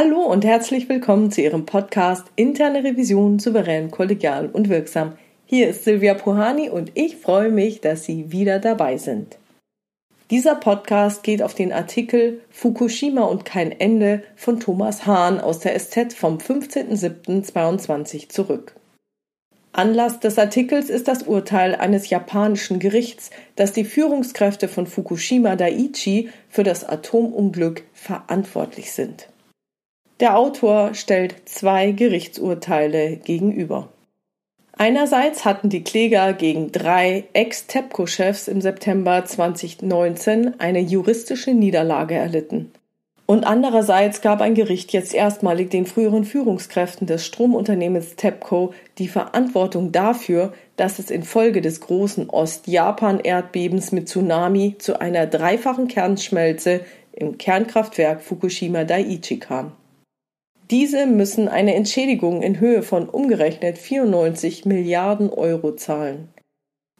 Hallo und herzlich willkommen zu Ihrem Podcast Interne Revision souverän, kollegial und wirksam. Hier ist Silvia Puhani und ich freue mich, dass Sie wieder dabei sind. Dieser Podcast geht auf den Artikel Fukushima und kein Ende von Thomas Hahn aus der SZ vom 15.07.22 zurück. Anlass des Artikels ist das Urteil eines japanischen Gerichts, das die Führungskräfte von Fukushima Daiichi für das Atomunglück verantwortlich sind. Der Autor stellt zwei Gerichtsurteile gegenüber. Einerseits hatten die Kläger gegen drei Ex-TEPCO-Chefs im September 2019 eine juristische Niederlage erlitten. Und andererseits gab ein Gericht jetzt erstmalig den früheren Führungskräften des Stromunternehmens TEPCO die Verantwortung dafür, dass es infolge des großen Ost-Japan-Erdbebens mit Tsunami zu einer dreifachen Kernschmelze im Kernkraftwerk Fukushima Daiichi kam. Diese müssen eine Entschädigung in Höhe von umgerechnet 94 Milliarden Euro zahlen.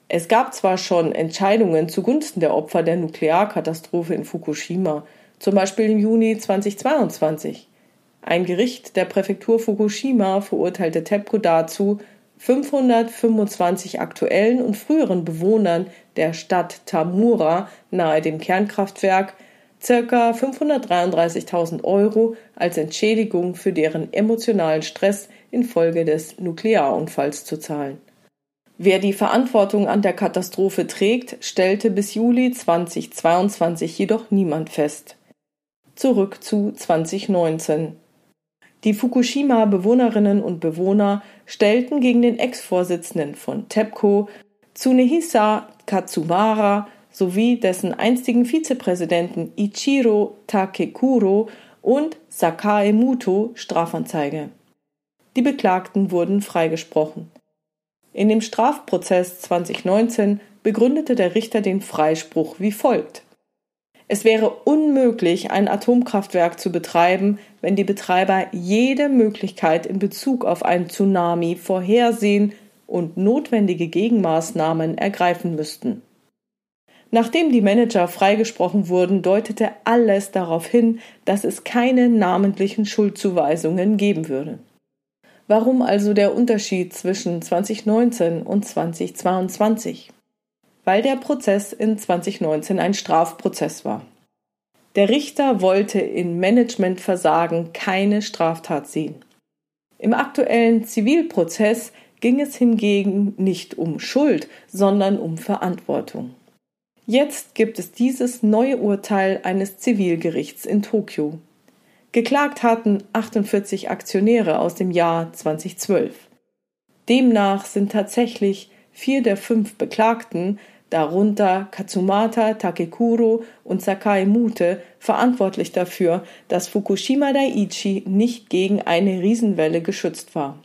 Es gab zwar schon Entscheidungen zugunsten der Opfer der Nuklearkatastrophe in Fukushima, zum Beispiel im Juni 2022. Ein Gericht der Präfektur Fukushima verurteilte TEPCO dazu, 525 aktuellen und früheren Bewohnern der Stadt Tamura nahe dem Kernkraftwerk circa 533.000 Euro als Entschädigung für deren emotionalen Stress infolge des Nuklearunfalls zu zahlen. Wer die Verantwortung an der Katastrophe trägt, stellte bis Juli 2022 jedoch niemand fest. Zurück zu 2019. Die Fukushima-Bewohnerinnen und Bewohner stellten gegen den Ex-Vorsitzenden von TEPCO, Tsunehisa Katsubara, sowie dessen einstigen Vizepräsidenten Ichiro Takekuro und Sakae Muto Strafanzeige. Die Beklagten wurden freigesprochen. In dem Strafprozess 2019 begründete der Richter den Freispruch wie folgt. Es wäre unmöglich, ein Atomkraftwerk zu betreiben, wenn die Betreiber jede Möglichkeit in Bezug auf einen Tsunami vorhersehen und notwendige Gegenmaßnahmen ergreifen müssten. Nachdem die Manager freigesprochen wurden, deutete alles darauf hin, dass es keine namentlichen Schuldzuweisungen geben würde. Warum also der Unterschied zwischen 2019 und 2022? Weil der Prozess in 2019 ein Strafprozess war. Der Richter wollte in Managementversagen keine Straftat sehen. Im aktuellen Zivilprozess ging es hingegen nicht um Schuld, sondern um Verantwortung. Jetzt gibt es dieses neue Urteil eines Zivilgerichts in Tokio. Geklagt hatten 48 Aktionäre aus dem Jahr 2012. Demnach sind tatsächlich vier der fünf Beklagten, darunter Katsumata Takekuro und Sakai Mute, verantwortlich dafür, dass Fukushima Daiichi nicht gegen eine Riesenwelle geschützt war.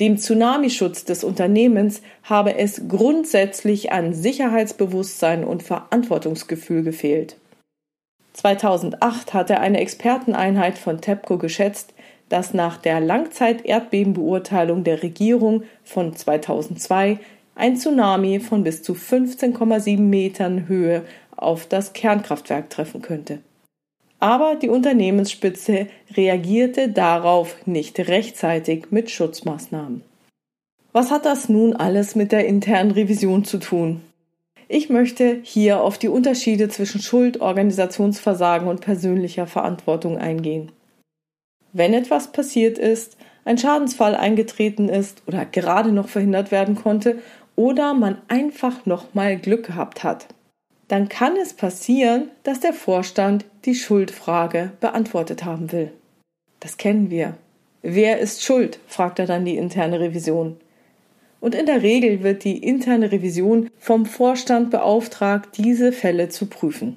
Dem Tsunamischutz des Unternehmens habe es grundsätzlich an Sicherheitsbewusstsein und Verantwortungsgefühl gefehlt. 2008 hatte eine Experteneinheit von TEPCO geschätzt, dass nach der Langzeit-Erdbebenbeurteilung der Regierung von 2002 ein Tsunami von bis zu 15,7 Metern Höhe auf das Kernkraftwerk treffen könnte. Aber die Unternehmensspitze reagierte darauf nicht rechtzeitig mit Schutzmaßnahmen. Was hat das nun alles mit der internen Revision zu tun? Ich möchte hier auf die Unterschiede zwischen Schuld, Organisationsversagen und persönlicher Verantwortung eingehen. Wenn etwas passiert ist, ein Schadensfall eingetreten ist oder gerade noch verhindert werden konnte oder man einfach noch mal Glück gehabt hat, dann kann es passieren, dass der Vorstand die Schuldfrage beantwortet haben will. Das kennen wir. Wer ist schuld? fragt er dann die interne Revision. Und in der Regel wird die interne Revision vom Vorstand beauftragt, diese Fälle zu prüfen.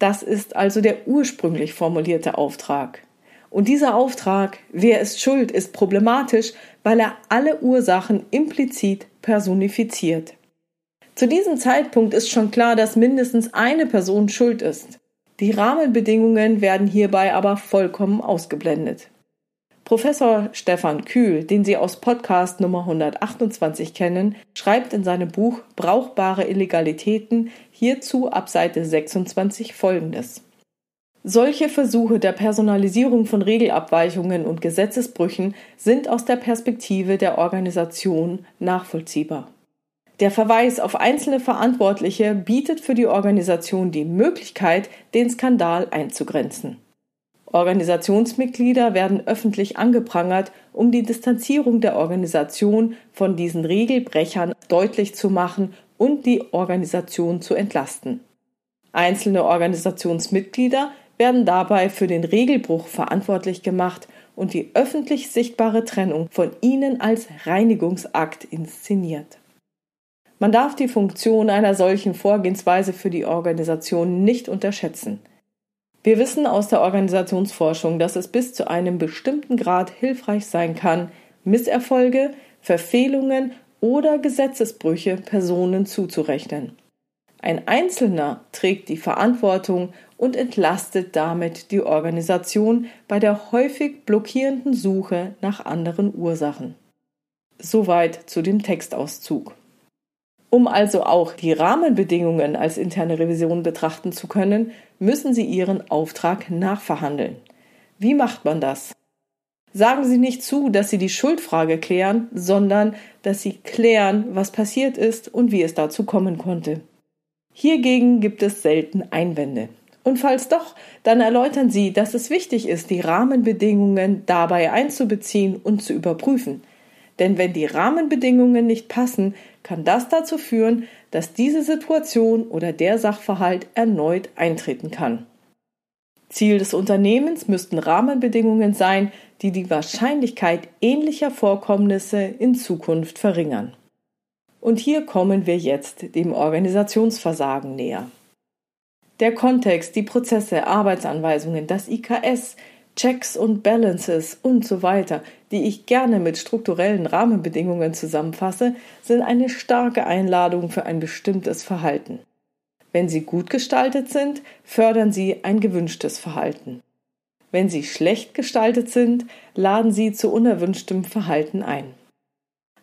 Das ist also der ursprünglich formulierte Auftrag. Und dieser Auftrag, wer ist schuld, ist problematisch, weil er alle Ursachen implizit personifiziert. Zu diesem Zeitpunkt ist schon klar, dass mindestens eine Person schuld ist. Die Rahmenbedingungen werden hierbei aber vollkommen ausgeblendet. Professor Stefan Kühl, den Sie aus Podcast Nummer 128 kennen, schreibt in seinem Buch Brauchbare Illegalitäten hierzu ab Seite 26 folgendes. Solche Versuche der Personalisierung von Regelabweichungen und Gesetzesbrüchen sind aus der Perspektive der Organisation nachvollziehbar. Der Verweis auf einzelne Verantwortliche bietet für die Organisation die Möglichkeit, den Skandal einzugrenzen. Organisationsmitglieder werden öffentlich angeprangert, um die Distanzierung der Organisation von diesen Regelbrechern deutlich zu machen und die Organisation zu entlasten. Einzelne Organisationsmitglieder werden dabei für den Regelbruch verantwortlich gemacht und die öffentlich sichtbare Trennung von ihnen als Reinigungsakt inszeniert. Man darf die Funktion einer solchen Vorgehensweise für die Organisation nicht unterschätzen. Wir wissen aus der Organisationsforschung, dass es bis zu einem bestimmten Grad hilfreich sein kann, Misserfolge, Verfehlungen oder Gesetzesbrüche Personen zuzurechnen. Ein Einzelner trägt die Verantwortung und entlastet damit die Organisation bei der häufig blockierenden Suche nach anderen Ursachen. Soweit zu dem Textauszug. Um also auch die Rahmenbedingungen als interne Revision betrachten zu können, müssen Sie Ihren Auftrag nachverhandeln. Wie macht man das? Sagen Sie nicht zu, dass Sie die Schuldfrage klären, sondern dass Sie klären, was passiert ist und wie es dazu kommen konnte. Hiergegen gibt es selten Einwände. Und falls doch, dann erläutern Sie, dass es wichtig ist, die Rahmenbedingungen dabei einzubeziehen und zu überprüfen. Denn wenn die Rahmenbedingungen nicht passen, kann das dazu führen, dass diese Situation oder der Sachverhalt erneut eintreten kann. Ziel des Unternehmens müssten Rahmenbedingungen sein, die die Wahrscheinlichkeit ähnlicher Vorkommnisse in Zukunft verringern. Und hier kommen wir jetzt dem Organisationsversagen näher. Der Kontext, die Prozesse, Arbeitsanweisungen, das IKS, Checks und Balances und so weiter, die ich gerne mit strukturellen Rahmenbedingungen zusammenfasse, sind eine starke Einladung für ein bestimmtes Verhalten. Wenn sie gut gestaltet sind, fördern sie ein gewünschtes Verhalten. Wenn sie schlecht gestaltet sind, laden sie zu unerwünschtem Verhalten ein.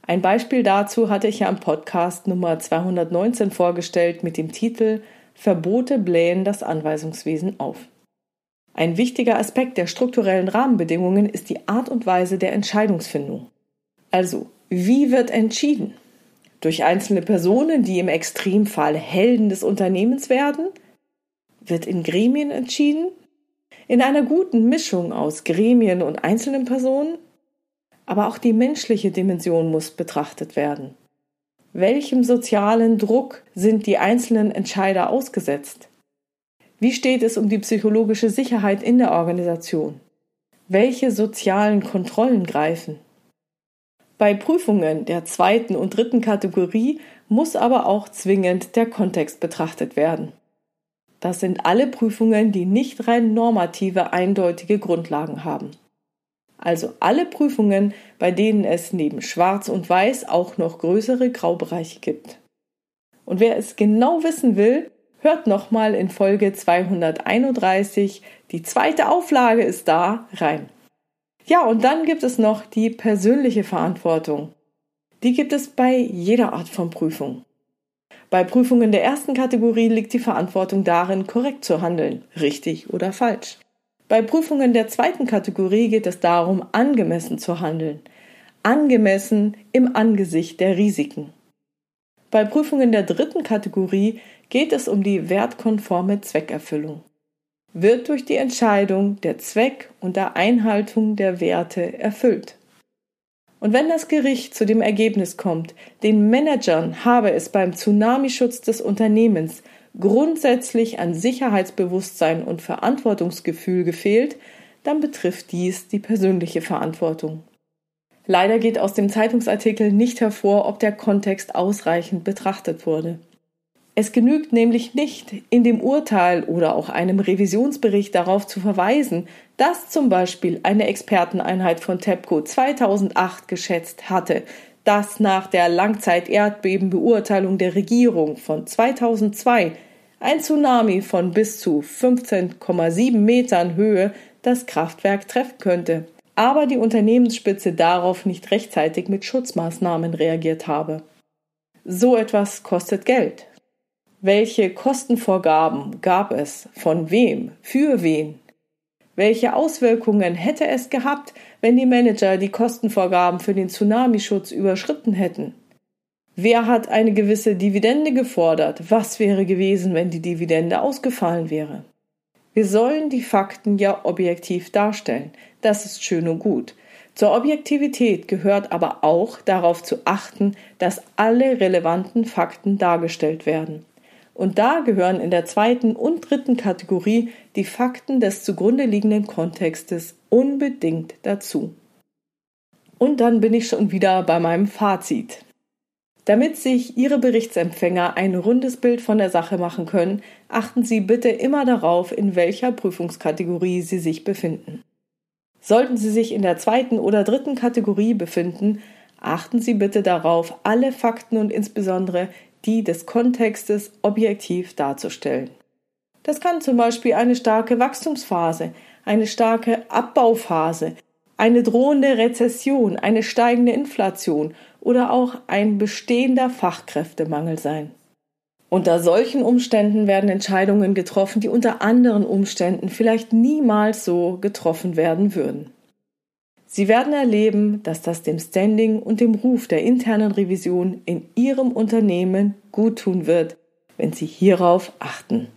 Ein Beispiel dazu hatte ich ja im Podcast Nummer 219 vorgestellt mit dem Titel Verbote blähen das Anweisungswesen auf. Ein wichtiger Aspekt der strukturellen Rahmenbedingungen ist die Art und Weise der Entscheidungsfindung. Also, wie wird entschieden? Durch einzelne Personen, die im Extremfall Helden des Unternehmens werden? Wird in Gremien entschieden? In einer guten Mischung aus Gremien und einzelnen Personen? Aber auch die menschliche Dimension muss betrachtet werden. Welchem sozialen Druck sind die einzelnen Entscheider ausgesetzt? Wie steht es um die psychologische Sicherheit in der Organisation? Welche sozialen Kontrollen greifen? Bei Prüfungen der zweiten und dritten Kategorie muss aber auch zwingend der Kontext betrachtet werden. Das sind alle Prüfungen, die nicht rein normative, eindeutige Grundlagen haben. Also alle Prüfungen, bei denen es neben Schwarz und Weiß auch noch größere Graubereiche gibt. Und wer es genau wissen will, Hört nochmal in Folge 231, die zweite Auflage ist da, rein. Ja, und dann gibt es noch die persönliche Verantwortung. Die gibt es bei jeder Art von Prüfung. Bei Prüfungen der ersten Kategorie liegt die Verantwortung darin, korrekt zu handeln, richtig oder falsch. Bei Prüfungen der zweiten Kategorie geht es darum, angemessen zu handeln, angemessen im Angesicht der Risiken. Bei Prüfungen der dritten Kategorie geht es um die wertkonforme Zweckerfüllung. Wird durch die Entscheidung der Zweck und der Einhaltung der Werte erfüllt. Und wenn das Gericht zu dem Ergebnis kommt, den Managern habe es beim Tsunamischutz des Unternehmens grundsätzlich an Sicherheitsbewusstsein und Verantwortungsgefühl gefehlt, dann betrifft dies die persönliche Verantwortung. Leider geht aus dem Zeitungsartikel nicht hervor, ob der Kontext ausreichend betrachtet wurde. Es genügt nämlich nicht, in dem Urteil oder auch einem Revisionsbericht darauf zu verweisen, dass zum Beispiel eine Experteneinheit von TEPCO 2008 geschätzt hatte, dass nach der Langzeit-Erdbebenbeurteilung der Regierung von 2002 ein Tsunami von bis zu 15,7 Metern Höhe das Kraftwerk treffen könnte, aber die Unternehmensspitze darauf nicht rechtzeitig mit Schutzmaßnahmen reagiert habe. So etwas kostet Geld. Welche Kostenvorgaben gab es? Von wem? Für wen? Welche Auswirkungen hätte es gehabt, wenn die Manager die Kostenvorgaben für den Tsunamischutz überschritten hätten? Wer hat eine gewisse Dividende gefordert? Was wäre gewesen, wenn die Dividende ausgefallen wäre? Wir sollen die Fakten ja objektiv darstellen. Das ist schön und gut. Zur Objektivität gehört aber auch darauf zu achten, dass alle relevanten Fakten dargestellt werden. Und da gehören in der zweiten und dritten Kategorie die Fakten des zugrunde liegenden Kontextes unbedingt dazu. Und dann bin ich schon wieder bei meinem Fazit. Damit sich Ihre Berichtsempfänger ein rundes Bild von der Sache machen können, achten Sie bitte immer darauf, in welcher Prüfungskategorie Sie sich befinden. Sollten Sie sich in der zweiten oder dritten Kategorie befinden, achten Sie bitte darauf, alle Fakten und insbesondere die des Kontextes objektiv darzustellen. Das kann zum Beispiel eine starke Wachstumsphase, eine starke Abbauphase, eine drohende Rezession, eine steigende Inflation oder auch ein bestehender Fachkräftemangel sein. Unter solchen Umständen werden Entscheidungen getroffen, die unter anderen Umständen vielleicht niemals so getroffen werden würden. Sie werden erleben, dass das dem Standing und dem Ruf der internen Revision in Ihrem Unternehmen guttun wird, wenn Sie hierauf achten.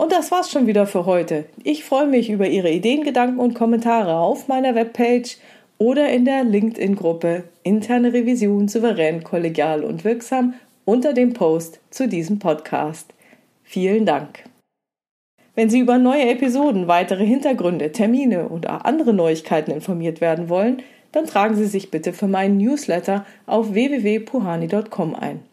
Und das war's schon wieder für heute. Ich freue mich über Ihre Ideen, Gedanken und Kommentare auf meiner Webpage oder in der LinkedIn-Gruppe Interne Revision souverän, kollegial und wirksam unter dem Post zu diesem Podcast. Vielen Dank. Wenn Sie über neue Episoden, weitere Hintergründe, Termine oder andere Neuigkeiten informiert werden wollen, dann tragen Sie sich bitte für meinen Newsletter auf www.puhani.com ein.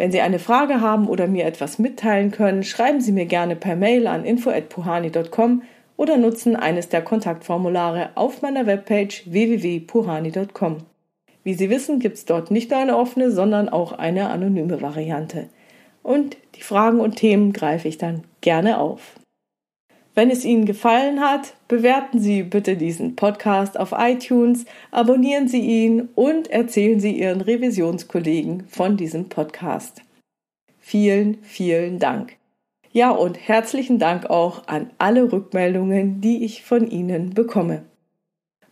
Wenn Sie eine Frage haben oder mir etwas mitteilen können, schreiben Sie mir gerne per Mail an info@puhani.com oder nutzen eines der Kontaktformulare auf meiner Webpage www.puhani.com. Wie Sie wissen, gibt es dort nicht nur eine offene, sondern auch eine anonyme Variante. Und die Fragen und Themen greife ich dann gerne auf. Wenn es Ihnen gefallen hat, bewerten Sie bitte diesen Podcast auf iTunes, abonnieren Sie ihn und erzählen Sie Ihren Revisionskollegen von diesem Podcast. Vielen, vielen Dank. Ja, und herzlichen Dank auch an alle Rückmeldungen, die ich von Ihnen bekomme.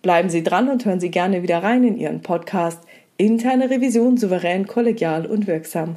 Bleiben Sie dran und hören Sie gerne wieder rein in Ihren Podcast Interne Revision souverän, kollegial und wirksam.